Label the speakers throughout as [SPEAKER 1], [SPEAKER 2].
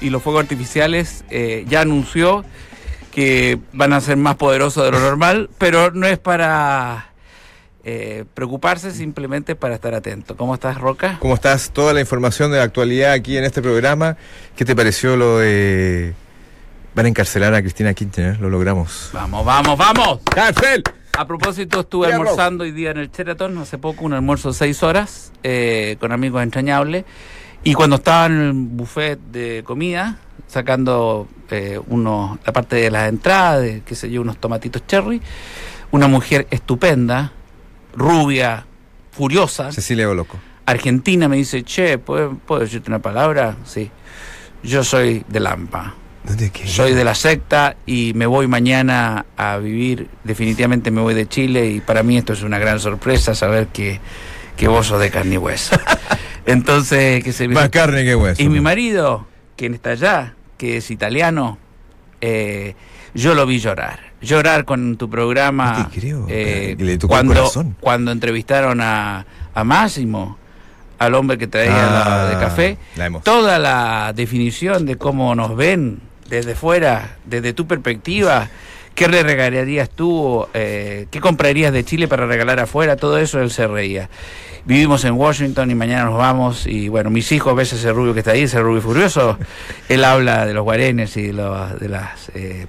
[SPEAKER 1] y los fuegos artificiales eh, ya anunció que van a ser más poderosos de lo normal, pero no es para eh, preocuparse, simplemente para estar atento. ¿Cómo estás, Roca?
[SPEAKER 2] ¿Cómo estás? Toda la información de la actualidad aquí en este programa. ¿Qué te pareció lo de... Van a encarcelar a Cristina Kirchner, lo logramos.
[SPEAKER 1] Vamos, vamos, vamos.
[SPEAKER 2] ¡Cárcel!
[SPEAKER 1] A propósito, estuve almorzando hoy día en el Sheraton, hace poco, un almuerzo de seis horas, eh, con amigos entrañables. Y cuando estaba en el buffet de comida, sacando eh, unos, la parte de las entradas, de, qué sé yo, unos tomatitos cherry, una mujer estupenda, rubia, furiosa,
[SPEAKER 2] Cecilia Boloco.
[SPEAKER 1] argentina, me dice, che, ¿puedo, ¿puedo decirte una palabra? Sí. Yo soy de Lampa.
[SPEAKER 2] ¿Dónde qué?
[SPEAKER 1] Soy de la secta y me voy mañana a vivir, definitivamente me voy de Chile y para mí esto es una gran sorpresa saber que, que vos sos de carne y hueso. Entonces, que se
[SPEAKER 2] Más carne que hueso.
[SPEAKER 1] Y mi marido, quien está allá, que es italiano, eh, yo lo vi llorar. Llorar con tu programa.
[SPEAKER 2] No te creo,
[SPEAKER 1] eh,
[SPEAKER 2] que le tocó el
[SPEAKER 1] cuando,
[SPEAKER 2] corazón.
[SPEAKER 1] cuando entrevistaron a, a Máximo, al hombre que traía
[SPEAKER 2] Ah,
[SPEAKER 1] la de café
[SPEAKER 2] la hemos-
[SPEAKER 1] toda la definición de cómo nos ven desde fuera, desde tu perspectiva, qué le regalarías tú, eh, qué comprarías de Chile para regalar afuera, todo eso él se reía. Vivimos en Washington y mañana nos vamos y bueno, mis hijos, ves ese rubio que está ahí, ese rubio furioso, él habla de los guarenes y de, los- de las... eh,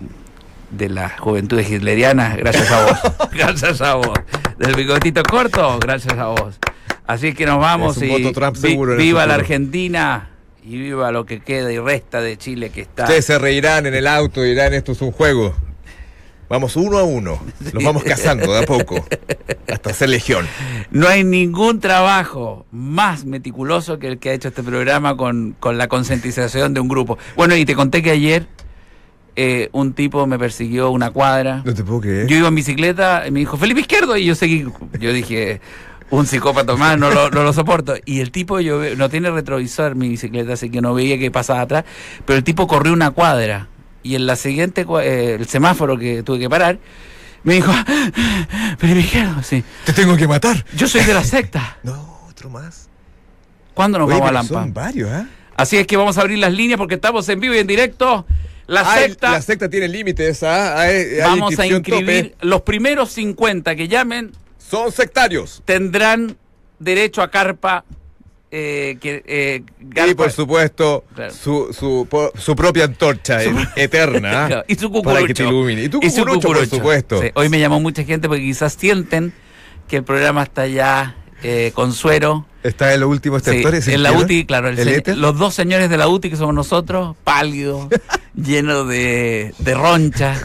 [SPEAKER 1] de las juventudes hitlerianas, gracias a vos, gracias a vos. Del bigotito corto, gracias a vos. Así que nos vamos
[SPEAKER 2] Es un
[SPEAKER 1] y
[SPEAKER 2] voto Trump
[SPEAKER 1] vi-
[SPEAKER 2] seguro en el
[SPEAKER 1] viva la. Argentina y viva lo que queda y resta de Chile que está.
[SPEAKER 2] Ustedes se reirán en el auto y dirán esto es un juego. Vamos uno a uno. Los vamos cazando de a poco. Hasta ser legión.
[SPEAKER 1] No hay ningún trabajo más meticuloso que el que ha hecho este programa con, con la concientización de un grupo. Bueno, y te conté que ayer eh, un tipo me persiguió una cuadra.
[SPEAKER 2] No te puedo creer.
[SPEAKER 1] Yo iba en bicicleta y me dijo, Felipe Izquierdo, y yo seguí. Yo dije, un psicópata más, no lo, no lo soporto. Y el tipo, yo no tiene retrovisor mi bicicleta, así que no veía que pasaba atrás, pero el tipo corrió una cuadra. Y en la siguiente, eh, el semáforo que tuve que parar, me dijo, Felipe Izquierdo, sí.
[SPEAKER 2] Te tengo que matar.
[SPEAKER 1] Yo soy de la secta.
[SPEAKER 2] No, otro más.
[SPEAKER 1] ¿Cuándo nos
[SPEAKER 2] Oye,
[SPEAKER 1] vamos a
[SPEAKER 2] pero
[SPEAKER 1] Lampa?
[SPEAKER 2] son varios, ¿ah?
[SPEAKER 1] Así es que vamos a abrir las líneas porque estamos en vivo y en directo. La
[SPEAKER 2] Ay,
[SPEAKER 1] secta.
[SPEAKER 2] La secta tiene límites, ¿ah? Hay- hay
[SPEAKER 1] vamos a inscribir
[SPEAKER 2] tope.
[SPEAKER 1] los primeros 50 que llamen
[SPEAKER 2] Son sectarios.
[SPEAKER 1] tendrán derecho a carpa. Eh, que, eh,
[SPEAKER 2] Y por supuesto,
[SPEAKER 1] Claro.
[SPEAKER 2] su, su, po- su propia antorcha
[SPEAKER 1] Su-
[SPEAKER 2] eh, eterna.
[SPEAKER 1] Claro, y su
[SPEAKER 2] Para que
[SPEAKER 1] cucurucho.
[SPEAKER 2] te ilumine. Y tu
[SPEAKER 1] Y su
[SPEAKER 2] cucurucho, por supuesto.
[SPEAKER 1] Sí, hoy me llamó mucha gente porque quizás sienten que el programa está ya eh, con suero.
[SPEAKER 2] Está en los últimos
[SPEAKER 1] Sí,
[SPEAKER 2] sectores.
[SPEAKER 1] en la UTI, claro, el
[SPEAKER 2] ¿El
[SPEAKER 1] se-
[SPEAKER 2] éter?
[SPEAKER 1] los dos señores de la UTI que somos nosotros, pálidos, llenos de, de roncha.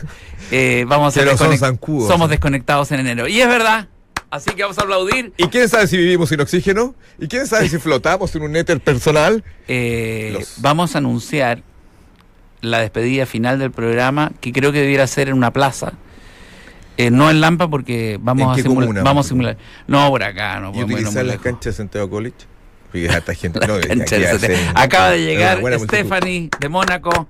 [SPEAKER 1] eh, vamos a
[SPEAKER 2] son
[SPEAKER 1] desconect-. Somos desconectados en enero. Y es verdad. Así que vamos a aplaudir.
[SPEAKER 2] ¿Y quién sabe si vivimos sin oxígeno? ¿Y quién sabe si flotamos en un éter personal?
[SPEAKER 1] Eh,
[SPEAKER 2] Los-
[SPEAKER 1] Vamos a anunciar la despedida final del programa, que creo que debiera ser en una plaza. Eh, no en Lampa, porque vamos
[SPEAKER 2] ¿En
[SPEAKER 1] a simular.
[SPEAKER 2] comuna?
[SPEAKER 1] Vamos a simular. No, por acá, no
[SPEAKER 2] ¿Y utilizar las canchas de Santiago College? Porque harta gente. No.
[SPEAKER 1] Acaba de
[SPEAKER 2] una
[SPEAKER 1] llegar. Stephanie de Mónaco,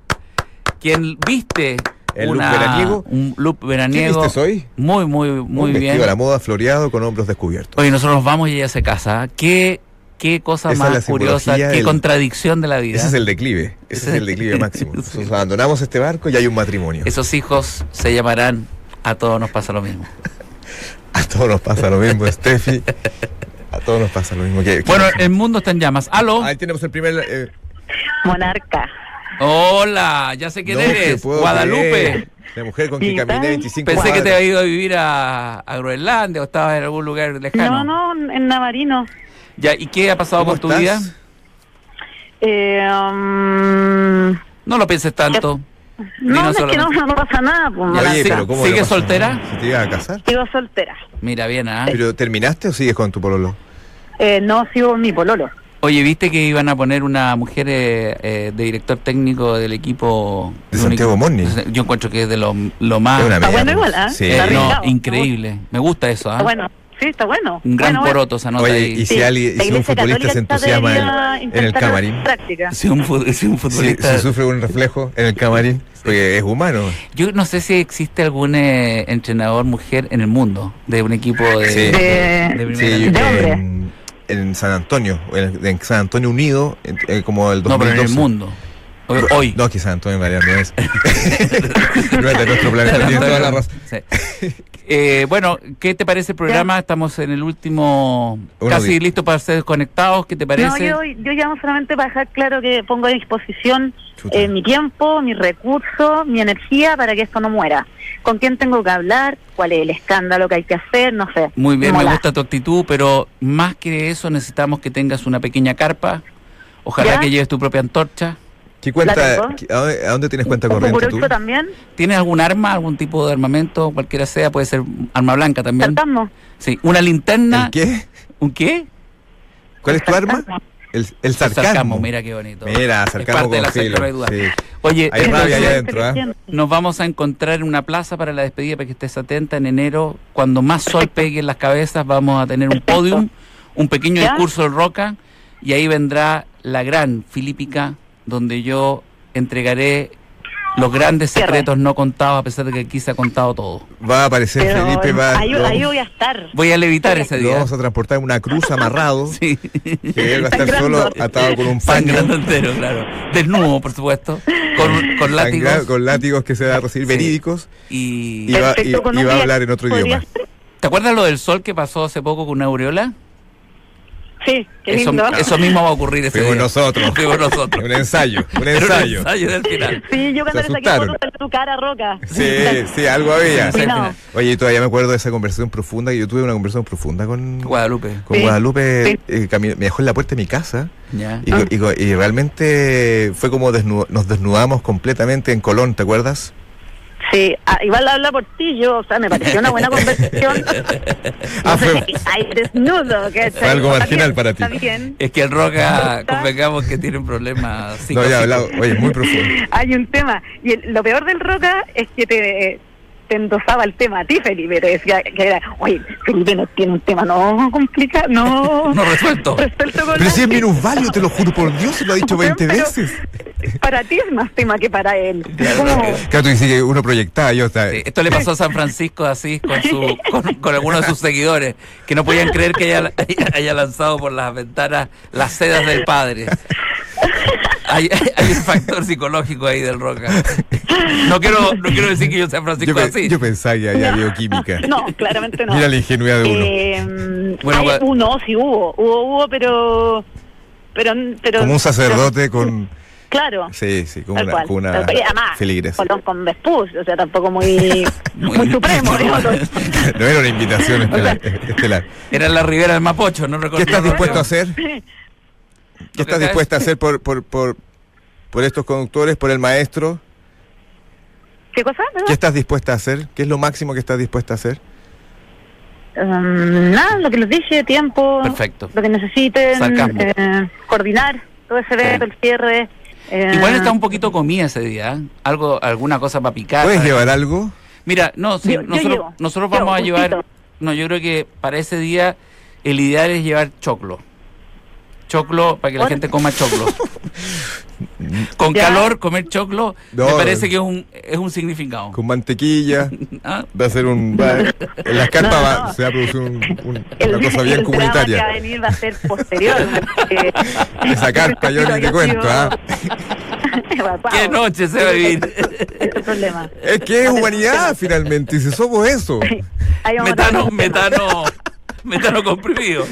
[SPEAKER 1] quien viste
[SPEAKER 2] ¿El look
[SPEAKER 1] una-
[SPEAKER 2] veraniego?
[SPEAKER 1] un look
[SPEAKER 2] ¿Qué
[SPEAKER 1] veraniego.
[SPEAKER 2] viste hoy?
[SPEAKER 1] Muy, muy, muy
[SPEAKER 2] un
[SPEAKER 1] bien.
[SPEAKER 2] a la moda floreado con hombros descubiertos.
[SPEAKER 1] Oye, nosotros nos vamos y ella se casa. ¿Qué, qué cosa
[SPEAKER 2] Esa
[SPEAKER 1] más curiosa, qué contradicción de la vida.
[SPEAKER 2] Ese es el declive. Ese es el declive máximo. Nosotros abandonamos este barco y hay un matrimonio.
[SPEAKER 1] Esos hijos se llamarán A todos nos pasa lo mismo.
[SPEAKER 2] A todos nos pasa lo mismo, Steffi. A todos nos pasa lo mismo.
[SPEAKER 1] Bueno, el mundo está en llamas. ¡Aló!
[SPEAKER 2] Ahí tenemos el primer. eh,
[SPEAKER 3] Monarca.
[SPEAKER 1] Hola, ya sé quién
[SPEAKER 2] no
[SPEAKER 1] eres. Guadalupe.
[SPEAKER 2] creer. La mujer con quien
[SPEAKER 3] ¿Y
[SPEAKER 2] caminé
[SPEAKER 3] tal?
[SPEAKER 2] 25
[SPEAKER 1] Pensé que te había ido a vivir a, a Groenlandia o estabas en algún lugar lejano.
[SPEAKER 3] No, no, en Navarino.
[SPEAKER 1] Ya, ¿Y qué ha pasado
[SPEAKER 2] ¿Cómo
[SPEAKER 1] con tu vida?
[SPEAKER 3] Eh, um,
[SPEAKER 1] No lo pienses tanto.
[SPEAKER 3] no,
[SPEAKER 1] Dinos
[SPEAKER 3] es que no, no pasa nada. Pues,
[SPEAKER 1] Ya,
[SPEAKER 2] Oye,
[SPEAKER 1] sí-
[SPEAKER 2] pero ¿cómo
[SPEAKER 1] ¿sigue
[SPEAKER 2] no pasa
[SPEAKER 1] soltera?
[SPEAKER 2] ¿Si te ibas a casar?
[SPEAKER 3] Sigo soltera.
[SPEAKER 1] Mira bien, ¿ah?
[SPEAKER 2] ¿Pero terminaste o sigues con tu pololo?
[SPEAKER 3] Eh, no sigo con mi pololo.
[SPEAKER 1] Oye, ¿viste que iban a poner una mujer eh, eh, de director técnico del equipo?
[SPEAKER 2] ¿De Santiago Morning?
[SPEAKER 1] Yo encuentro que es de lo, lo más...
[SPEAKER 2] Es una
[SPEAKER 3] Está
[SPEAKER 2] media,
[SPEAKER 3] bueno
[SPEAKER 2] pues.
[SPEAKER 3] igual, ¿ah?
[SPEAKER 2] Sí.
[SPEAKER 1] eh,
[SPEAKER 3] Está
[SPEAKER 1] no,
[SPEAKER 3] arriesgado.
[SPEAKER 1] increíble. Me gusta eso, ¿ah?
[SPEAKER 3] Está bueno. Sí, está bueno.
[SPEAKER 1] Un gran
[SPEAKER 3] Bueno,
[SPEAKER 1] poroto se anota
[SPEAKER 2] Oye,
[SPEAKER 1] ahí.
[SPEAKER 2] y si,
[SPEAKER 3] Sí,
[SPEAKER 2] alguien, si un futbolista se entusiasma en, el camarín,
[SPEAKER 3] Práctica.
[SPEAKER 1] Si un, si futbolista...
[SPEAKER 2] si sufre un reflejo en el camarín, porque es humano.
[SPEAKER 1] Yo no sé si existe algún eh, entrenador mujer en el mundo de un equipo de,
[SPEAKER 2] Sí.
[SPEAKER 1] de,
[SPEAKER 3] De-
[SPEAKER 1] de
[SPEAKER 2] Sí. En, en San Antonio, en, en San Antonio Unido, en- en como el
[SPEAKER 1] No, pero en
[SPEAKER 2] 2012.
[SPEAKER 1] el mundo. Hoy. hoy.
[SPEAKER 2] No, quizás Antonio María no es. no es de nuestro planeta, tiene toda la razón.
[SPEAKER 1] Sí. Eh, bueno, ¿qué te parece el programa? Estamos en el último,
[SPEAKER 2] Uno
[SPEAKER 1] casi listo para ser desconectados. ¿Qué te parece?
[SPEAKER 3] No, yo, yo llamo solamente para dejar claro que pongo a disposición eh, mi tiempo, mi recurso, mi energía para que esto no muera. ¿Con quién tengo que hablar? ¿Cuál es el escándalo que hay que hacer? No sé.
[SPEAKER 1] Muy bien, me gusta tu actitud, pero más que eso necesitamos que tengas una pequeña carpa. Ojalá
[SPEAKER 3] ¿Ya?
[SPEAKER 1] que lleves tu propia antorcha.
[SPEAKER 2] ¿Qué cuenta, a, dónde, a dónde tienes cuenta
[SPEAKER 3] ¿Un
[SPEAKER 2] corriente tú?
[SPEAKER 3] también?
[SPEAKER 1] ¿Tienes algún arma, algún tipo de armamento, cualquiera sea? Puede ser arma blanca también.
[SPEAKER 3] ¿Sarcasmo?
[SPEAKER 1] Sí, una linterna.
[SPEAKER 2] ¿El qué?
[SPEAKER 1] ¿Un qué?
[SPEAKER 2] ¿Cuál es tu arma? El, el sarcasmo.
[SPEAKER 1] Mira qué bonito.
[SPEAKER 2] Mira,
[SPEAKER 1] Es
[SPEAKER 2] sarcasmo
[SPEAKER 1] parte de la secta,
[SPEAKER 2] filo.
[SPEAKER 1] no hay duda.
[SPEAKER 2] Sí.
[SPEAKER 1] Oye,
[SPEAKER 2] Hay rabia
[SPEAKER 3] Inteligente,
[SPEAKER 2] adentro,
[SPEAKER 3] inteligente.
[SPEAKER 1] nos vamos a encontrar en una plaza para la despedida para que estés atenta en enero. Cuando más sol pegue en las cabezas, vamos a tener un podium, un pequeño
[SPEAKER 3] ¿Ya?
[SPEAKER 1] discurso del Roca, y ahí vendrá la gran Filípica, donde yo entregaré los grandes secretos no contados, a pesar de que aquí se ha contado todo.
[SPEAKER 2] Va a aparecer
[SPEAKER 3] Pero
[SPEAKER 2] Felipe, va,
[SPEAKER 3] ahí,
[SPEAKER 2] lo,
[SPEAKER 3] ahí voy a estar.
[SPEAKER 1] Voy a levitar ese
[SPEAKER 2] lo
[SPEAKER 1] día.
[SPEAKER 2] vamos a transportar en una cruz amarrado.
[SPEAKER 1] Sí,
[SPEAKER 2] Que él va a estar
[SPEAKER 3] Sangrando.
[SPEAKER 2] solo atado con un paño.
[SPEAKER 1] sangrando entero, claro. Desnudo, por supuesto, con, con látigos.
[SPEAKER 2] con látigos que se va a recibir
[SPEAKER 1] Sí.
[SPEAKER 2] verídicos.
[SPEAKER 1] Y...
[SPEAKER 2] Y va, y- y a hablar en otro idioma.
[SPEAKER 3] ser.
[SPEAKER 1] ¿Te acuerdas lo del sol que pasó hace poco con una aureola?
[SPEAKER 3] Sí, qué
[SPEAKER 1] Eso,
[SPEAKER 3] lindo.
[SPEAKER 1] eso mismo va a ocurrir ese
[SPEAKER 2] Fuimos
[SPEAKER 1] día.
[SPEAKER 2] nosotros.
[SPEAKER 1] Fuimos nosotros.
[SPEAKER 2] Un ensayo, un ensayo.
[SPEAKER 1] un ensayo del final.
[SPEAKER 3] Sí, yo cuando le saqué fotos de tu cara, Roca.
[SPEAKER 2] Sí, sí, algo había.
[SPEAKER 1] Sí,
[SPEAKER 3] No.
[SPEAKER 2] Oye, y todavía me acuerdo de esa conversación profunda, que yo tuve una conversación profunda con,
[SPEAKER 1] Guadalupe.
[SPEAKER 2] con
[SPEAKER 3] Sí,
[SPEAKER 2] Guadalupe,
[SPEAKER 3] sí.
[SPEAKER 2] eh, me dejó en la puerta de mi casa
[SPEAKER 1] Ya.
[SPEAKER 2] y, realmente fue como desnu- nos desnudamos completamente en Colón, ¿te acuerdas?
[SPEAKER 3] Sí, ah, igual habla por ti, yo, o sea, me pareció una buena conversación.
[SPEAKER 2] Ah, fue-
[SPEAKER 3] Hay desnudo, que
[SPEAKER 2] Fue algo marginal para ti.
[SPEAKER 3] Está bien.
[SPEAKER 1] Es que el Roca, convengamos que tiene un problema
[SPEAKER 2] No
[SPEAKER 1] psicológico.
[SPEAKER 2] había hablado, oye, muy profundo.
[SPEAKER 3] Hay un tema. Y el- lo peor del Roca es que te, te endosaba el tema a ti, Felipe. Te decía que era, oye, Felipe no tiene un tema no complicado, no.
[SPEAKER 1] No resuelto.
[SPEAKER 3] resuelto con
[SPEAKER 2] Pero si es minusválido, te lo juro por Dios, se lo ha dicho 20
[SPEAKER 3] Pero
[SPEAKER 2] veces.
[SPEAKER 3] Para ti es más tema que para él.
[SPEAKER 1] Claro,
[SPEAKER 2] tú dices que uno proyectaba, yo estaba...
[SPEAKER 1] Sí, esto le pasó a San Francisco así con, su, con, con algunos de sus seguidores que no podían creer que haya, haya lanzado por las ventanas las sedas del padre. Hay, hay un factor psicológico ahí del Roca. No quiero, no quiero decir que yo sea
[SPEAKER 2] yo,
[SPEAKER 1] Francisco
[SPEAKER 2] pe-
[SPEAKER 1] así.
[SPEAKER 2] yo pensaba que había bioquímica.
[SPEAKER 3] No, claramente no.
[SPEAKER 2] Mira la ingenuidad de uno.
[SPEAKER 3] Eh,
[SPEAKER 1] Bueno,
[SPEAKER 3] hay-
[SPEAKER 1] gua-
[SPEAKER 3] uh, no, sí hubo, hubo, hubo, pero, pero, pero
[SPEAKER 2] Como un sacerdote con...
[SPEAKER 3] claro.
[SPEAKER 2] Sí, sí, como una,
[SPEAKER 3] cual.
[SPEAKER 2] con una
[SPEAKER 3] Tal cual. Y además,
[SPEAKER 2] feligresa.
[SPEAKER 3] Colón con Vespus, o sea, tampoco muy, muy, supremo, digamos.
[SPEAKER 2] No era una invitación estelar. estelar.
[SPEAKER 1] Era en la Ribera del Mapocho, no
[SPEAKER 2] ¿Qué
[SPEAKER 1] recuerdo.
[SPEAKER 2] estás
[SPEAKER 1] no
[SPEAKER 2] dispuesto a hacer? ¿Qué estás dispuesta a hacer por, por, por, por estos conductores, por el maestro?
[SPEAKER 3] ¿Qué cosa?
[SPEAKER 2] ¿Qué estás dispuesta a hacer? ¿Qué es lo máximo que estás dispuesta a hacer?
[SPEAKER 3] Um, nada, lo que les dije, tiempo,
[SPEAKER 1] Perfecto.
[SPEAKER 3] lo que necesiten, eh, coordinar todo ese evento, el cierre. eh,
[SPEAKER 1] Igual está un poquito comida ese día, ¿eh? algo, alguna cosa para picar.
[SPEAKER 2] ¿Puedes llevar algo?
[SPEAKER 1] Mira, no, sí,
[SPEAKER 3] Yo- yo
[SPEAKER 1] nosotros, nosotros
[SPEAKER 3] Yo,
[SPEAKER 1] vamos a llevar, no, yo creo que para ese día el ideal es llevar choclo. Choclo para que la gente coma choclo. Con
[SPEAKER 3] Ya.
[SPEAKER 1] calor comer choclo me parece que es un es un significado.
[SPEAKER 2] Con mantequilla.
[SPEAKER 1] ¿Ah?
[SPEAKER 2] Va a ser un. va- en las carpas
[SPEAKER 3] No,
[SPEAKER 2] va-
[SPEAKER 3] no.
[SPEAKER 2] se va a producir un- un-
[SPEAKER 3] el,
[SPEAKER 2] una cosa bien
[SPEAKER 3] el drama que va a
[SPEAKER 2] comunitaria.
[SPEAKER 3] venir va a ser posterior. porque-
[SPEAKER 2] Esa carpa yo ni te cuento, ¿ah?
[SPEAKER 1] ¿Qué noche se va a vivir?
[SPEAKER 3] Ese es el problema.
[SPEAKER 2] Es que es humanidad finalmente, y si somos eso.
[SPEAKER 1] Metano, metano, metano comprimido.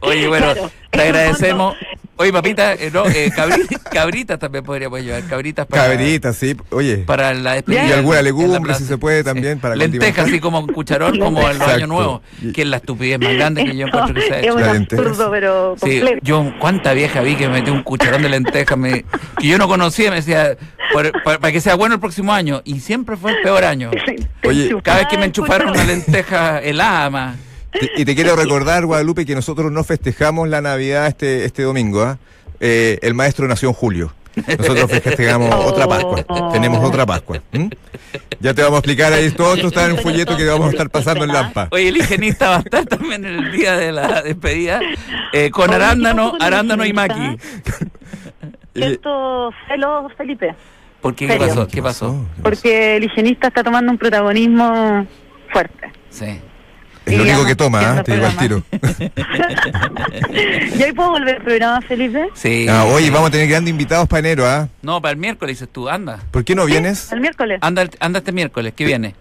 [SPEAKER 1] Oye, bueno,
[SPEAKER 3] Claro.
[SPEAKER 1] te agradecemos. Oye, papita, eh, no, eh, cabri- cabritas también podríamos llevar, cabritas para,
[SPEAKER 2] Cabrita, sí. Oye,
[SPEAKER 1] para la despedida.
[SPEAKER 2] Y alguna legumbre, si se puede, también, para
[SPEAKER 1] Lentejas, así como un cucharón, como
[SPEAKER 2] Exacto.
[SPEAKER 1] años nuevos. Que es la estupidez más grande que yo encuentro que se ha
[SPEAKER 3] es
[SPEAKER 1] hecho.
[SPEAKER 3] un
[SPEAKER 2] La lenteja.
[SPEAKER 3] absurdo, pero
[SPEAKER 1] Sí,
[SPEAKER 3] completo.
[SPEAKER 1] yo, cuánta vieja vi que me metió un cucharón de lentejas me- que yo no conocía, me decía, por- por- para que sea bueno el próximo año. Y siempre fue el peor año.
[SPEAKER 2] Oye,
[SPEAKER 1] Cada vez que me enchufaron una lenteja helada más.
[SPEAKER 2] Y te quiero recordar, Guadalupe, que nosotros no festejamos la Navidad este, este domingo. ¿ah? Eh, el maestro nació en julio. Nosotros festejamos
[SPEAKER 3] Oh.
[SPEAKER 2] otra Pascua. Tenemos otra Pascua. Ya te vamos a explicar ahí. Todo esto está en un folleto que vamos a estar pasando en Lampa.
[SPEAKER 1] Oye, el higienista va a estar también en el día de la despedida eh, con
[SPEAKER 3] Oye, ¿qué
[SPEAKER 1] arándano, arándano y maqui.
[SPEAKER 3] Siento celos, Felipe,
[SPEAKER 1] ¿Por qué? ¿Qué
[SPEAKER 3] ¿Serio?
[SPEAKER 1] pasó? ¿Qué pasó?
[SPEAKER 3] porque el higienista está tomando un protagonismo fuerte.
[SPEAKER 1] Sí.
[SPEAKER 2] Es lo único que toma, ¿ah? te digo al tiro.
[SPEAKER 3] ¿Y hoy puedo volver al programa, Felipe?
[SPEAKER 1] Sí.
[SPEAKER 2] Ah, oye, vamos a tener grandes invitados para enero, ¿ah?
[SPEAKER 1] No, para el miércoles dices tú, anda.
[SPEAKER 2] ¿Por qué no vienes?
[SPEAKER 3] El miércoles.
[SPEAKER 1] Anda, anda este miércoles, ¿qué viene?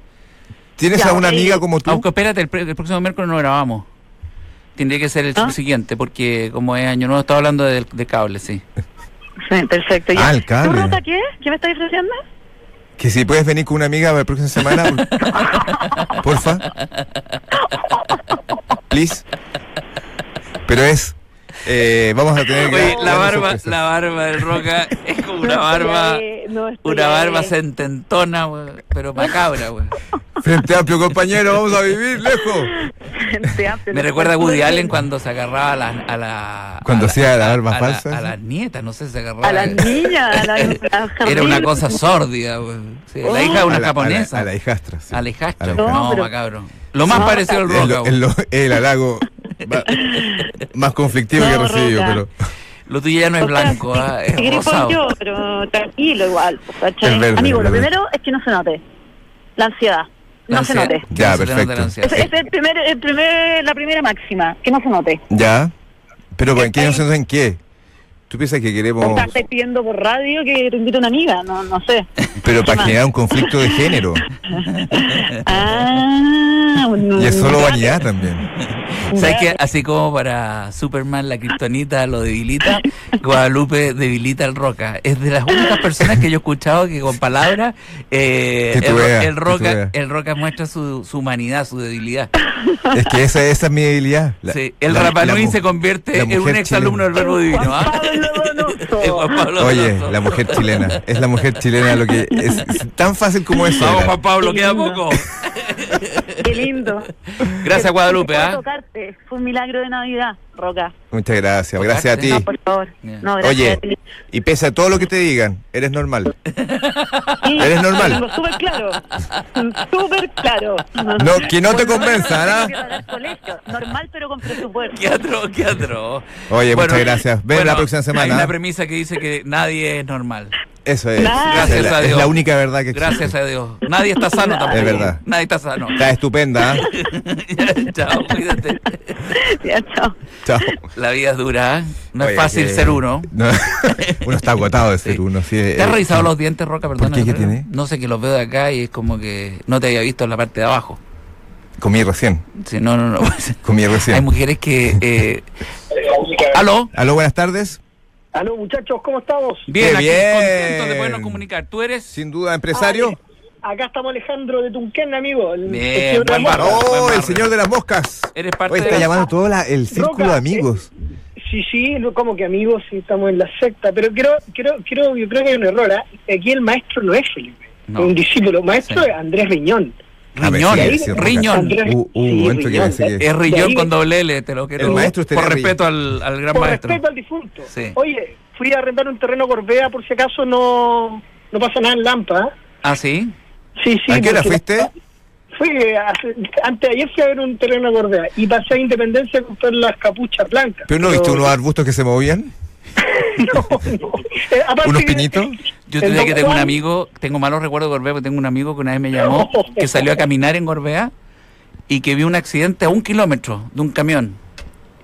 [SPEAKER 2] ¿Tienes
[SPEAKER 3] Ya,
[SPEAKER 2] a una
[SPEAKER 3] eh,
[SPEAKER 2] amiga como tú?
[SPEAKER 1] Aunque espérate, el, el próximo miércoles no grabamos. Tendría que ser el
[SPEAKER 3] ¿Ah?
[SPEAKER 1] siguiente, porque como es año nuevo, estaba hablando de, de cable, sí.
[SPEAKER 3] Sí, perfecto. ya.
[SPEAKER 2] Ah, el cable.
[SPEAKER 3] ¿Tu ruta qué? ¿Qué me estás ofreciendo?
[SPEAKER 2] Que si puedes venir con una amiga la próxima semana, por- porfa. Please. Pero es. eh, vamos a tener.
[SPEAKER 1] Oye,
[SPEAKER 2] gran-
[SPEAKER 1] la barba, la barba del Roca es como una barba,
[SPEAKER 3] no, estoy
[SPEAKER 1] una barba
[SPEAKER 3] ahí.
[SPEAKER 1] sententona, güey, pero macabra, güey.
[SPEAKER 2] Frente amplio, compañero, vamos a vivir lejos.
[SPEAKER 3] Gente amplia,
[SPEAKER 1] Me
[SPEAKER 3] no
[SPEAKER 1] recuerda a Woody. Allen cuando se agarraba a la... A la
[SPEAKER 2] Cuando
[SPEAKER 1] a
[SPEAKER 2] hacía la barba
[SPEAKER 1] a
[SPEAKER 2] falsa,
[SPEAKER 1] A las nietas, no sé, se agarraba.
[SPEAKER 3] A las niñas, a la,
[SPEAKER 1] Era una cosa sórdida, güey. Sí, la
[SPEAKER 3] Oh.
[SPEAKER 1] hija de una
[SPEAKER 2] A la-
[SPEAKER 1] japonesa.
[SPEAKER 2] A la, a la hijastra. sí.
[SPEAKER 1] A la hijastra.
[SPEAKER 2] La
[SPEAKER 1] No,
[SPEAKER 3] pero-
[SPEAKER 1] macabro. Lo más
[SPEAKER 3] No,
[SPEAKER 1] parecido al
[SPEAKER 2] Es
[SPEAKER 1] Roca,
[SPEAKER 2] lo-
[SPEAKER 1] güey.
[SPEAKER 2] es lo- el halago más conflictivo que he
[SPEAKER 3] No,
[SPEAKER 2] recibido,
[SPEAKER 3] Roca.
[SPEAKER 2] pero.
[SPEAKER 1] Lo tuyo ya no es
[SPEAKER 3] O sea,
[SPEAKER 1] blanco, ah, es
[SPEAKER 3] yo, pero tranquilo igual. Amigo, lo primero es que no se note. La ansiedad. No se note.
[SPEAKER 2] Ya,
[SPEAKER 1] no se te note
[SPEAKER 2] perfecto.
[SPEAKER 3] Esa es el primer, el primer, la primera máxima, que no se note.
[SPEAKER 2] Ya. Pero ¿en qué no sé en qué? ¿Tú piensas que queremos.?
[SPEAKER 3] sea, estáis pidiendo por radio que te invite una amiga, no, no sé.
[SPEAKER 2] Pero para generar un conflicto de género.
[SPEAKER 3] Ah, un-
[SPEAKER 2] Y es solo vanidad también.
[SPEAKER 1] ¿Sabes que Así como para Superman la kriptonita lo debilita, Guadalupe debilita al Roca. Es de las únicas personas que yo he escuchado que con palabras eh, el, el Roca, el Roca muestra su, su humanidad, su debilidad.
[SPEAKER 2] Es que esa, esa es mi debilidad. La-
[SPEAKER 1] Sí, el
[SPEAKER 2] la-
[SPEAKER 1] Rapanui se convierte en un exalumno del verbo divino. ¿ah?
[SPEAKER 2] Oye,
[SPEAKER 1] Donoso.
[SPEAKER 2] la mujer chilena. Es la mujer chilena lo que es, es tan fácil como eso.
[SPEAKER 1] Vamos. Juan Pablo, queda poco.
[SPEAKER 3] Qué lindo.
[SPEAKER 1] Gracias, Guadalupe. ¿ah?
[SPEAKER 3] tocarte. Fue un milagro de Navidad, Roca.
[SPEAKER 2] Muchas gracias. Gracias a ti.
[SPEAKER 3] No, por favor.
[SPEAKER 1] Ya.
[SPEAKER 3] No, gracias
[SPEAKER 2] Oye,
[SPEAKER 3] a ti.
[SPEAKER 2] y pese a todo lo que te digan, eres normal.
[SPEAKER 3] Sí,
[SPEAKER 2] ¿eres normal?
[SPEAKER 3] Súper claro. Súper claro.
[SPEAKER 2] No, que no te
[SPEAKER 3] Por
[SPEAKER 2] convenzan, ¿ah?
[SPEAKER 3] Normal, pero con presupuesto.
[SPEAKER 1] Qué atro, qué atro.
[SPEAKER 2] Oye, muchas gracias. Ven la próxima semana.
[SPEAKER 1] Hay una premisa que dice que nadie es normal.
[SPEAKER 2] Eso es.
[SPEAKER 3] Gracias
[SPEAKER 2] es la,
[SPEAKER 1] a
[SPEAKER 2] es
[SPEAKER 1] Dios.
[SPEAKER 2] la única verdad que existe.
[SPEAKER 1] Gracias a Dios. Nadie está sano tampoco.
[SPEAKER 2] Es verdad.
[SPEAKER 1] Nadie está sano.
[SPEAKER 2] Está estupenda. ¿ah?
[SPEAKER 1] Chao, cuídate.
[SPEAKER 3] Ya, chao.
[SPEAKER 2] Chao.
[SPEAKER 1] La vida es dura, ¿eh? No
[SPEAKER 2] Oye,
[SPEAKER 1] es fácil
[SPEAKER 2] que-
[SPEAKER 1] ser uno.
[SPEAKER 2] No, uno está agotado de ser
[SPEAKER 1] Sí.
[SPEAKER 2] uno. Sí,
[SPEAKER 1] ¿Te has
[SPEAKER 2] eh,
[SPEAKER 1] revisado
[SPEAKER 2] sí.
[SPEAKER 1] los dientes, Roca? Perdona.
[SPEAKER 2] qué? ¿Qué
[SPEAKER 1] pero
[SPEAKER 2] tiene?
[SPEAKER 1] No sé, que los veo de acá y es como que no te había visto en la parte de abajo.
[SPEAKER 2] Comí recién.
[SPEAKER 1] Sí, no, no, no.
[SPEAKER 2] Comí recién.
[SPEAKER 1] Hay mujeres que... Eh... ¿Aló?
[SPEAKER 2] Aló, buenas tardes.
[SPEAKER 4] Aló muchachos, ¿cómo estamos?
[SPEAKER 1] Bien, aquí
[SPEAKER 2] bien.
[SPEAKER 1] contentos de podernos comunicar. ¿Tú eres?
[SPEAKER 2] Sin duda, empresario.
[SPEAKER 4] Ah, acá estamos Alejandro de Tunquén, amigo. El,
[SPEAKER 1] Bien,
[SPEAKER 4] el señor
[SPEAKER 1] buen
[SPEAKER 2] Oh, el señor de las moscas.
[SPEAKER 1] ¿Eres parte
[SPEAKER 2] Hoy está
[SPEAKER 1] de...
[SPEAKER 2] llamando todo la- el círculo
[SPEAKER 4] Roca,
[SPEAKER 2] de amigos.
[SPEAKER 4] Sí, sí, no, como que amigos, sí, estamos en la secta. Pero quiero, quiero, quiero, yo creo que hay un error. ¿ah? Aquí el maestro no es Felipe,
[SPEAKER 1] No.
[SPEAKER 4] es un discípulo. Maestro
[SPEAKER 1] Sí.
[SPEAKER 4] es Andrés Riñón.
[SPEAKER 1] Riñón, riñón. Es Riñón con doble L, te lo quiero.
[SPEAKER 2] El maestro
[SPEAKER 1] Por respeto al, al gran
[SPEAKER 4] Por
[SPEAKER 1] maestro.
[SPEAKER 4] respeto al difunto.
[SPEAKER 1] Sí.
[SPEAKER 4] Oye, fui a arrendar un terreno Gorbea por si acaso no, no pasa nada en Lampa. ¿ah?
[SPEAKER 1] ¿Ah, sí?
[SPEAKER 4] Sí, sí.
[SPEAKER 2] ¿A qué hora fuiste?
[SPEAKER 4] Fui, hace- antes de ayer fui a ver un terreno Gorbea y pasé a Independencia a comprar las capuchas blancas.
[SPEAKER 2] ¿Pero no viste unos arbustos que se movían?
[SPEAKER 4] No, no. Eh,
[SPEAKER 2] ¿Unos pinitos?
[SPEAKER 1] Yo
[SPEAKER 4] el
[SPEAKER 1] te que tengo un amigo, tengo malos recuerdos de Gorbea, porque tengo un amigo que una vez me llamó, que salió a caminar en Gorbea y que vio un accidente a un kilómetro de un camión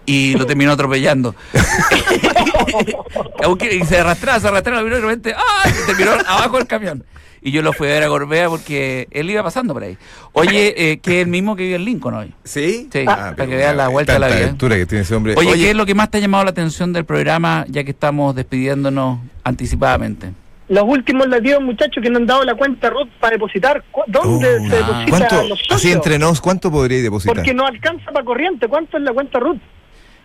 [SPEAKER 1] y lo terminó atropellando. Y se arrastraba, se arrastraba, y de repente, ¡ay! Y terminó abajo del camión. Y yo lo fui a ver a Gorbea porque él iba pasando por ahí. Oye, eh, que es el mismo que vive en Lincoln hoy.
[SPEAKER 2] ¿Sí?
[SPEAKER 1] Sí,
[SPEAKER 2] Ah,
[SPEAKER 1] para que veas la vuelta de la vida.
[SPEAKER 2] aventura que tiene ese hombre.
[SPEAKER 1] Oye, ¿qué es lo que más te ha llamado la atención del programa ya que estamos despidiéndonos anticipadamente?
[SPEAKER 4] Los últimos latidos muchachos que no han dado la cuenta RUT para depositar. ¿Cu- ¿Dónde
[SPEAKER 2] Oh,
[SPEAKER 4] se deposita
[SPEAKER 2] ¿Cuánto,
[SPEAKER 4] los
[SPEAKER 2] así entre nos, cuánto podría depositar?
[SPEAKER 4] Porque no alcanza para corriente. ¿Cuánto es la cuenta RUT?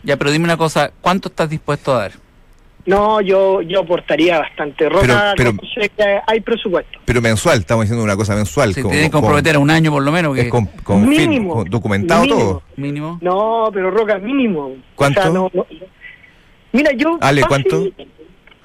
[SPEAKER 1] Ya, pero dime una cosa, ¿cuánto estás dispuesto a dar?
[SPEAKER 4] No, yo yo aportaría bastante. Roca,
[SPEAKER 2] pero-
[SPEAKER 4] que hay presupuesto.
[SPEAKER 2] Pero mensual, estamos diciendo una cosa mensual.
[SPEAKER 1] Se tiene que
[SPEAKER 2] con-
[SPEAKER 1] comprometer a un año por lo menos, que
[SPEAKER 2] es con, con fin,
[SPEAKER 4] Mínimo.
[SPEAKER 2] con documentado
[SPEAKER 4] Mínimo.
[SPEAKER 2] todo.
[SPEAKER 1] mínimo.
[SPEAKER 4] No, pero Roca, mínimo.
[SPEAKER 2] ¿Cuánto?
[SPEAKER 4] O sea, no- no- Mira, yo...
[SPEAKER 2] Ale,
[SPEAKER 4] fácil,
[SPEAKER 2] ¿cuánto?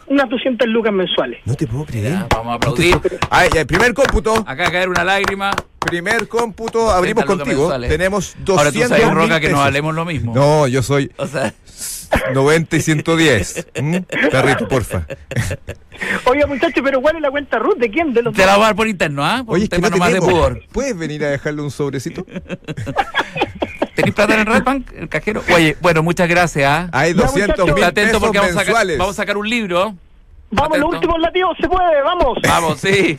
[SPEAKER 4] Unas 200 lucas mensuales.
[SPEAKER 2] No te puedo creer.
[SPEAKER 1] Ya, vamos a aplaudir.
[SPEAKER 2] Ah, ya, primer cómputo.
[SPEAKER 1] Acá caer una lágrima.
[SPEAKER 2] Primer cómputo, abrimos contigo.
[SPEAKER 1] mensuales.
[SPEAKER 2] Tenemos 200
[SPEAKER 1] Ahora tú sabes, Roca, que nos hablemos lo mismo.
[SPEAKER 2] No, yo soy
[SPEAKER 1] O sea,
[SPEAKER 2] 90 y 110. ¿Mm? Perrito, porfa.
[SPEAKER 4] Oye, muchachos, pero ¿cuál es la cuenta RUT? ¿De quién? ¿De los
[SPEAKER 1] te la voy a dar por interno, ¿ah? Por
[SPEAKER 2] Oye, es que no
[SPEAKER 1] de pudor.
[SPEAKER 2] ¿Puedes venir a dejarle un sobrecito?
[SPEAKER 1] ¿Tenés plata en el Red Bank, el cajero? Oye, bueno, muchas gracias. ¿ah?
[SPEAKER 2] Hay
[SPEAKER 4] Ya,
[SPEAKER 2] 200
[SPEAKER 4] muchachos.
[SPEAKER 2] mil
[SPEAKER 1] atento
[SPEAKER 2] pesos
[SPEAKER 1] porque vamos a, sacar,
[SPEAKER 2] mensuales.
[SPEAKER 1] vamos a sacar un libro.
[SPEAKER 4] Vamos,
[SPEAKER 1] Atento.
[SPEAKER 4] los últimos latidos se puede, vamos.
[SPEAKER 1] Vamos, sí.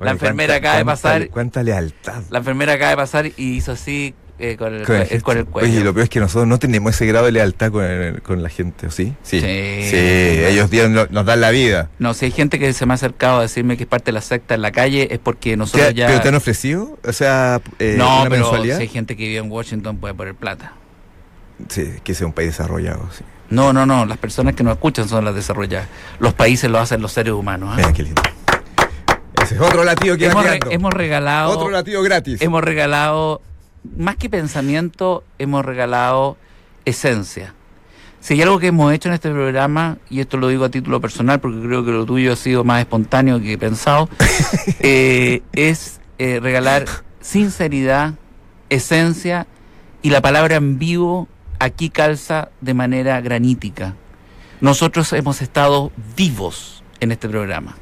[SPEAKER 1] La enfermera acaba de pasar.
[SPEAKER 2] Cuánta lealtad.
[SPEAKER 1] La enfermera acaba de pasar y hizo así eh, con, el,
[SPEAKER 2] Con el
[SPEAKER 1] con cuello.
[SPEAKER 2] Oye, lo peor es que nosotros no tenemos ese grado de lealtad con, con la gente, ¿o sí? Sí.
[SPEAKER 1] Sí.
[SPEAKER 2] ellos dieron- nos dan la vida.
[SPEAKER 1] No, si hay gente que se me ha acercado a decirme que es parte de la secta en la calle, es porque nosotros
[SPEAKER 2] ¿Te-
[SPEAKER 1] ya...
[SPEAKER 2] ¿Pero te han ofrecido? O sea, eh,
[SPEAKER 1] no,
[SPEAKER 2] una
[SPEAKER 1] pero
[SPEAKER 2] mensualidad.
[SPEAKER 1] si hay gente que vive en Washington puede poner plata.
[SPEAKER 2] Sí, que sea un país desarrollado, sí.
[SPEAKER 1] No, no, no, las personas que nos escuchan son las desarrolladas. Los países lo hacen los seres humanos. ¿ah?
[SPEAKER 2] Mira qué lindo. Ese otro latido que
[SPEAKER 1] Hemos, re- hemos regalado...
[SPEAKER 2] Otro latido gratis.
[SPEAKER 1] hemos regalado, más que pensamiento, hemos regalado esencia. Si hay algo que hemos hecho en este programa, y esto lo digo a título personal porque creo que lo tuyo ha sido más espontáneo que pensado, eh, es eh, regalar sinceridad, esencia y la palabra en vivo aquí calza de manera granítica. Nosotros hemos estado vivos en este programa.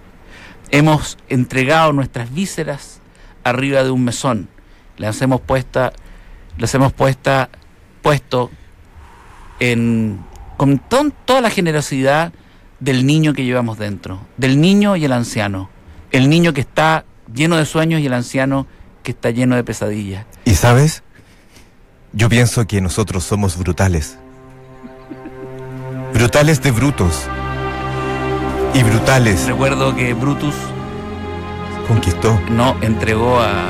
[SPEAKER 1] Hemos entregado nuestras vísceras arriba de un mesón. Las hemos puesta, las hemos puesta, puesto en con ton- toda la generosidad del niño que llevamos dentro, del niño y el anciano, el niño que está lleno de sueños y el anciano que está lleno de pesadillas.
[SPEAKER 2] ¿Y sabes? Yo pienso que nosotros somos brutales. Brutales de brutos. Y brutales
[SPEAKER 1] Recuerdo que Brutus
[SPEAKER 2] conquistó.
[SPEAKER 1] no entregó a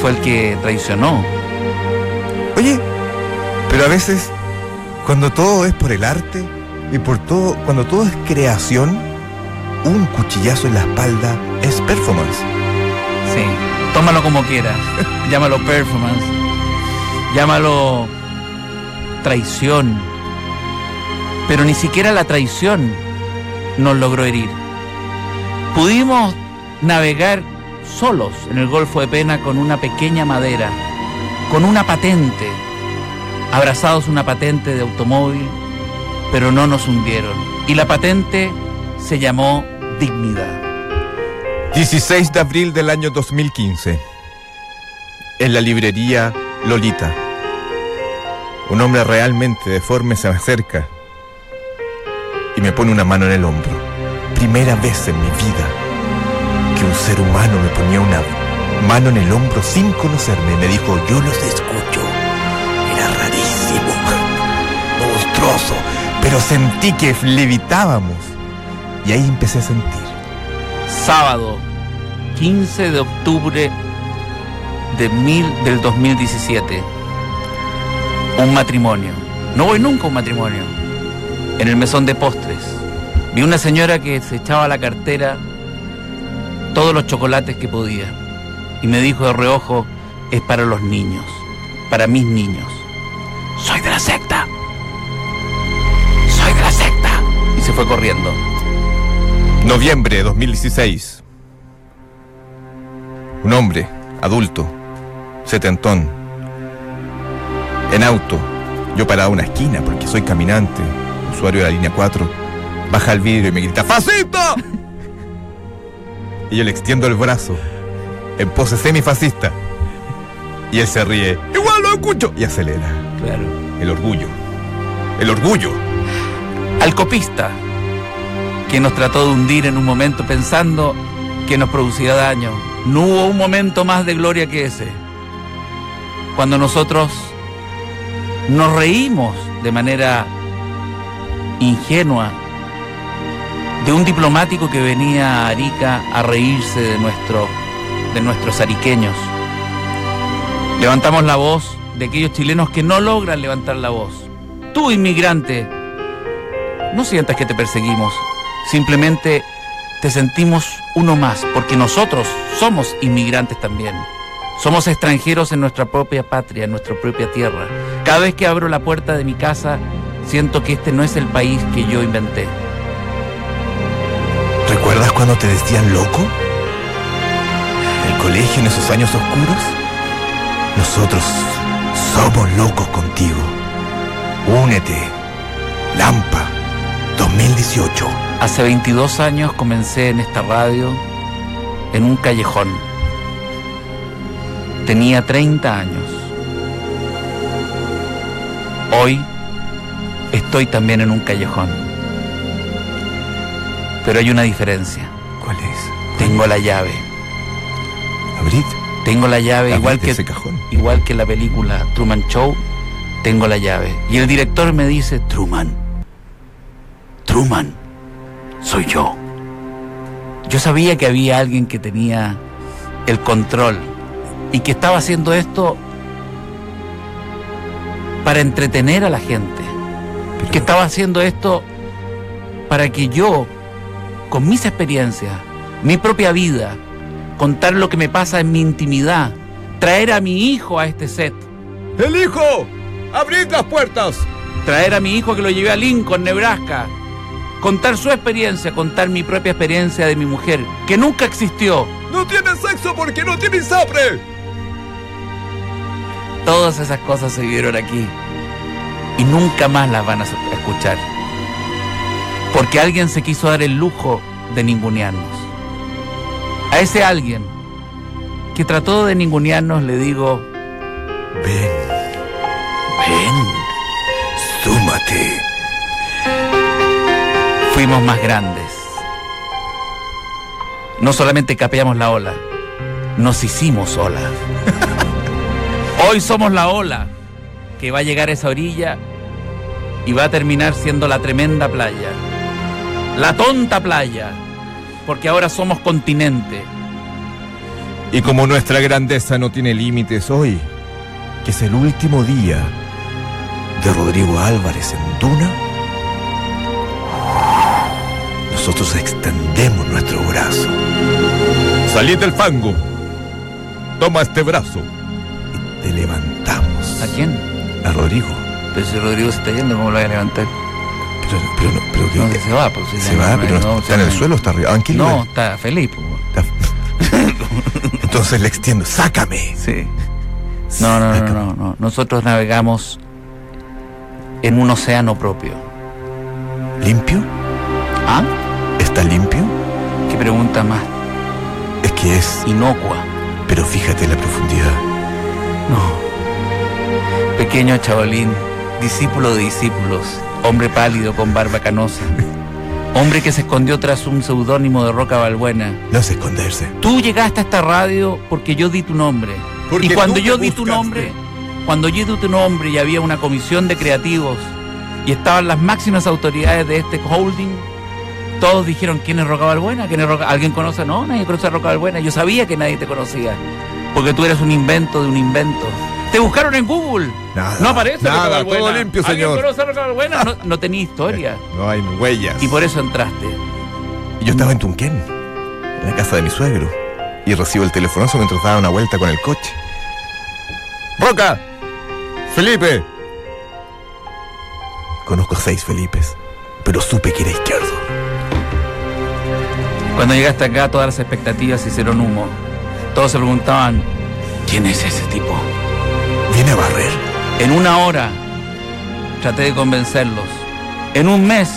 [SPEAKER 1] fue el que traicionó.
[SPEAKER 2] Oye, pero a veces, cuando todo es por el arte y por todo, cuando todo es creación, un cuchillazo en la espalda es performance.
[SPEAKER 1] Sí, tómalo como quieras. Llámalo performance. Llámalo traición. Pero ni siquiera la traición nos logró herir. Pudimos navegar solos en el Golfo de Pena con una pequeña madera, con una patente, abrazados una patente de automóvil, pero no nos hundieron. Y la patente se llamó dignidad.
[SPEAKER 2] 16 de abril del año 2015. En la librería Lolita. Un hombre realmente deforme se acerca me pone una mano en el hombro. Primera vez en mi vida que un ser humano me ponía una mano en el hombro sin conocerme. Me dijo, yo los escucho. Era rarísimo, monstruoso, pero sentí que levitábamos. Y ahí empecé a sentir.
[SPEAKER 1] sábado 15 de octubre de mil, del 2017. Un matrimonio. No voy nunca a un matrimonio. En el mesón de postres. Vi una señora que se echaba a la cartera todos los chocolates que podía. Y me dijo de reojo, es para los niños. Para mis niños. Soy de la secta. Soy de la secta. Y se fue corriendo.
[SPEAKER 2] Noviembre de 2016. Un hombre, adulto, setentón, en auto, yo parado a una esquina porque soy caminante, usuario de la línea 4, baja el vidrio y me grita ¡Fascista! Y yo le extiendo el brazo, en pose semifascista. Y él se ríe, ¡Igual lo escucho! Y acelera.
[SPEAKER 1] Claro.
[SPEAKER 2] El orgullo. El orgullo.
[SPEAKER 1] al copista, que nos trató de hundir en un momento pensando que nos producía daño. No hubo un momento más de gloria que ese. Cuando nosotros nos reímos de manera ingenua de un diplomático que venía a Arica a reírse de, nuestro, de nuestros ariqueños. Levantamos la voz de aquellos chilenos que no logran levantar la voz. Tú, inmigrante, no sientas que te perseguimos, simplemente te sentimos uno más, porque nosotros somos inmigrantes también. Somos extranjeros en nuestra propia patria, en nuestra propia tierra. Cada vez que abro la puerta de mi casa, siento que este no es el país que yo inventé.
[SPEAKER 2] ¿Recuerdas cuando te decían loco? ¿El colegio en esos años oscuros? Nosotros somos locos contigo. Únete. Lampa 2018.
[SPEAKER 1] Hace 22 años comencé en esta radio en un callejón. Tenía 30 años. Hoy estoy también en un callejón. Pero hay una diferencia.
[SPEAKER 2] ¿Cuál es?
[SPEAKER 1] Tengo la llave.
[SPEAKER 2] Abrid.
[SPEAKER 1] Tengo la llave
[SPEAKER 2] Abrid
[SPEAKER 1] igual que
[SPEAKER 2] ese cajón.
[SPEAKER 1] igual que la película Truman Show. Tengo la llave. Y el director me dice, Truman, Truman, soy yo. Yo sabía que había alguien que tenía el control y que estaba haciendo esto para entretener a la gente.
[SPEAKER 2] Pero-
[SPEAKER 1] Que estaba haciendo esto para que yo, con mis experiencias, mi propia vida, contar lo que me pasa en mi intimidad, traer a mi hijo a este set,
[SPEAKER 2] ¡El hijo! ¡Abrid las puertas!
[SPEAKER 1] traer a mi hijo que lo llevé a Lincoln, Nebraska, contar su experiencia, contar mi propia experiencia de mi mujer, que nunca existió.
[SPEAKER 2] ¡No tiene sexo porque no tiene sapre!
[SPEAKER 1] Todas esas cosas se vieron aquí y nunca más las van a escuchar. Porque alguien se quiso dar el lujo de ningunearnos. A ese alguien que trató de ningunearnos le digo,
[SPEAKER 2] Ven,
[SPEAKER 1] ven,
[SPEAKER 2] súmate.
[SPEAKER 1] fuimos más grandes. No solamente capeamos la ola, nos hicimos ola. Hoy somos la ola que va a llegar a esa orilla y va a terminar siendo la tremenda playa. La tonta playa, porque ahora somos continente.
[SPEAKER 2] Y como nuestra grandeza no tiene límites hoy, que es el último día de Rodrigo Álvarez en Duna, nosotros extendemos nuestro brazo. Salid del fango. Toma este brazo. Y te levantamos.
[SPEAKER 1] ¿A quién?
[SPEAKER 2] A Rodrigo.
[SPEAKER 1] Pero si Rodrigo se está yendo, ¿cómo lo voy a levantar?
[SPEAKER 2] Pero, pero, no- pero que-
[SPEAKER 1] No, que se va, pues, si
[SPEAKER 2] se va,
[SPEAKER 1] no-
[SPEAKER 2] pero no, está en el suelo, está arriba. ¿En
[SPEAKER 1] No, está feliz. pues.
[SPEAKER 2] Entonces le extiendo. Sácame.
[SPEAKER 1] Sí. No, no, no,
[SPEAKER 2] Sácame.
[SPEAKER 1] no, no. Nosotros navegamos en un océano propio.
[SPEAKER 2] ¿Limpio?
[SPEAKER 1] ¿Ah?
[SPEAKER 2] ¿Está limpio?
[SPEAKER 1] Qué pregunta más
[SPEAKER 2] Es que es.
[SPEAKER 1] inocua.
[SPEAKER 2] Pero fíjate en la profundidad.
[SPEAKER 1] No. Pequeño chavalín, discípulo de discípulos, hombre pálido con barba canosa. Hombre que se escondió tras un seudónimo de Roca Balbuena.
[SPEAKER 2] No es esconderse.
[SPEAKER 1] Tú llegaste a esta radio porque yo di tu nombre.
[SPEAKER 2] Porque
[SPEAKER 1] y cuando yo di tu nombre, cuando yo di tu nombre y había una comisión de creativos y estaban las máximas autoridades de este holding, todos dijeron, ¿quién es Roca Balbuena? ¿Quién es Roca? ¿Alguien conoce? No, nadie conoce a Roca Balbuena. Yo sabía que nadie te conocía. Porque tú eres un invento de un invento. Te buscaron en Google.
[SPEAKER 2] Nada.
[SPEAKER 1] No aparece
[SPEAKER 2] Nada,
[SPEAKER 1] Roca Balbuena.
[SPEAKER 2] todo limpio,
[SPEAKER 1] ¿Alguien
[SPEAKER 2] señor.
[SPEAKER 1] conoce a Roca Balbuena? No, no tenía historia.
[SPEAKER 2] No hay huellas.
[SPEAKER 1] Y por eso entraste.
[SPEAKER 2] Y yo estaba en Tunquén, en la casa de mi suegro. Y recibo el telefonazo mientras daba una vuelta con el coche. ¡Roca! ¡Felipe! Conozco a seis Felipes, pero supe que era izquierdo.
[SPEAKER 1] Cuando llegaste acá, todas las expectativas se hicieron humo. Todos se preguntaban, ¿quién es ese tipo?
[SPEAKER 2] ¿Viene a barrer?
[SPEAKER 1] En una hora traté de convencerlos. En un mes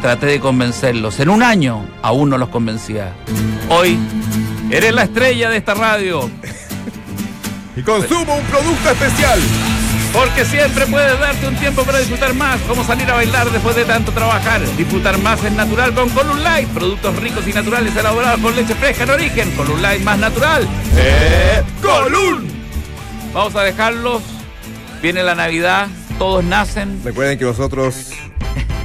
[SPEAKER 1] traté de convencerlos. En un año aún no los convencía. Hoy eres la estrella de esta radio.
[SPEAKER 2] Y consumo un producto especial.
[SPEAKER 1] Porque siempre puedes darte un tiempo para disfrutar más, como salir a bailar después de tanto trabajar. Disfrutar más es natural con Column Light, productos ricos y naturales elaborados con leche fresca en origen. Column Light más natural.
[SPEAKER 2] ¡Eh! ¡Colún!
[SPEAKER 1] Vamos a dejarlos. Viene la Navidad, todos nacen.
[SPEAKER 2] Recuerden que vosotros,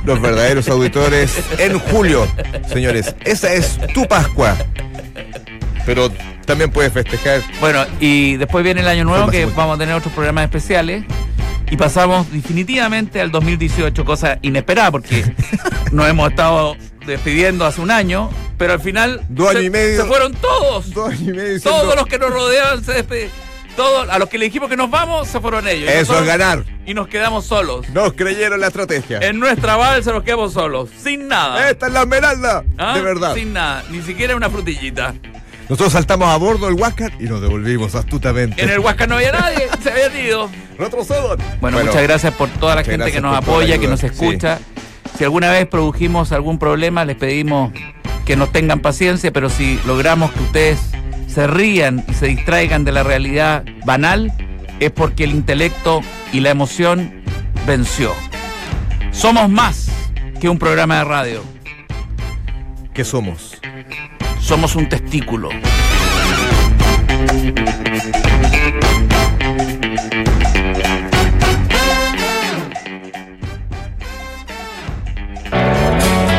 [SPEAKER 2] los verdaderos auditores, en julio, señores, esa es tu Pascua. Pero también puedes festejar.
[SPEAKER 1] Bueno, y después viene el año nuevo que vamos a tener otros programas especiales. Y pasamos definitivamente al 2018, cosa inesperada porque nos hemos estado despidiendo hace un año, pero al final
[SPEAKER 2] Dos años
[SPEAKER 1] se,
[SPEAKER 2] y medio.
[SPEAKER 1] se fueron todos.
[SPEAKER 2] Dos años y medio
[SPEAKER 1] Todos los que nos rodeaban se despedían. Todos, a los que le dijimos que nos vamos, se fueron ellos.
[SPEAKER 2] Eso
[SPEAKER 1] nosotros-
[SPEAKER 2] es ganar.
[SPEAKER 1] Y nos quedamos solos.
[SPEAKER 2] Nos creyeron la estrategia.
[SPEAKER 1] En nuestra balsa nos quedamos solos, sin nada.
[SPEAKER 2] Esta es la esmeralda.
[SPEAKER 1] ¿Ah?
[SPEAKER 2] De verdad.
[SPEAKER 1] Sin nada, ni siquiera una frutillita.
[SPEAKER 2] Nosotros saltamos a bordo del Huáscar y nos devolvimos astutamente.
[SPEAKER 1] En el Huasca no había nadie, se habían ido.
[SPEAKER 2] Retrocedan.
[SPEAKER 1] Bueno, muchas gracias por toda la gente que nos apoya, que nos escucha. Si alguna vez produjimos algún problema, les pedimos que nos tengan paciencia, pero si logramos que ustedes se rían y se distraigan de la realidad banal, es porque el intelecto y la emoción venció. Somos más que un programa de radio.
[SPEAKER 2] ¿Qué somos?
[SPEAKER 1] Somos un testículo.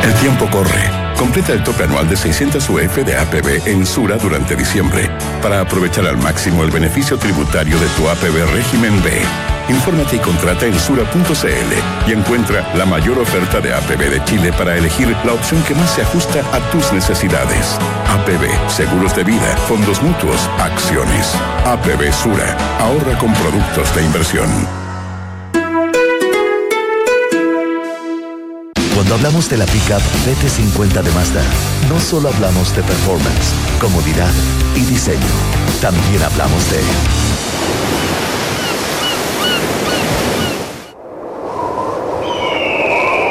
[SPEAKER 5] El tiempo corre. Completa el tope anual de 600 UF de APB en Sura durante diciembre para aprovechar al máximo el beneficio tributario de tu APB régimen B. Infórmate y contrata en sura.cl y encuentra la mayor oferta de APB de Chile para elegir la opción que más se ajusta a tus necesidades. APB, seguros de vida, fondos mutuos, acciones. APB Sura, ahorra con productos de inversión.
[SPEAKER 6] Cuando hablamos de la pickup BT50 de Mazda, no solo hablamos de performance, comodidad y diseño, también hablamos de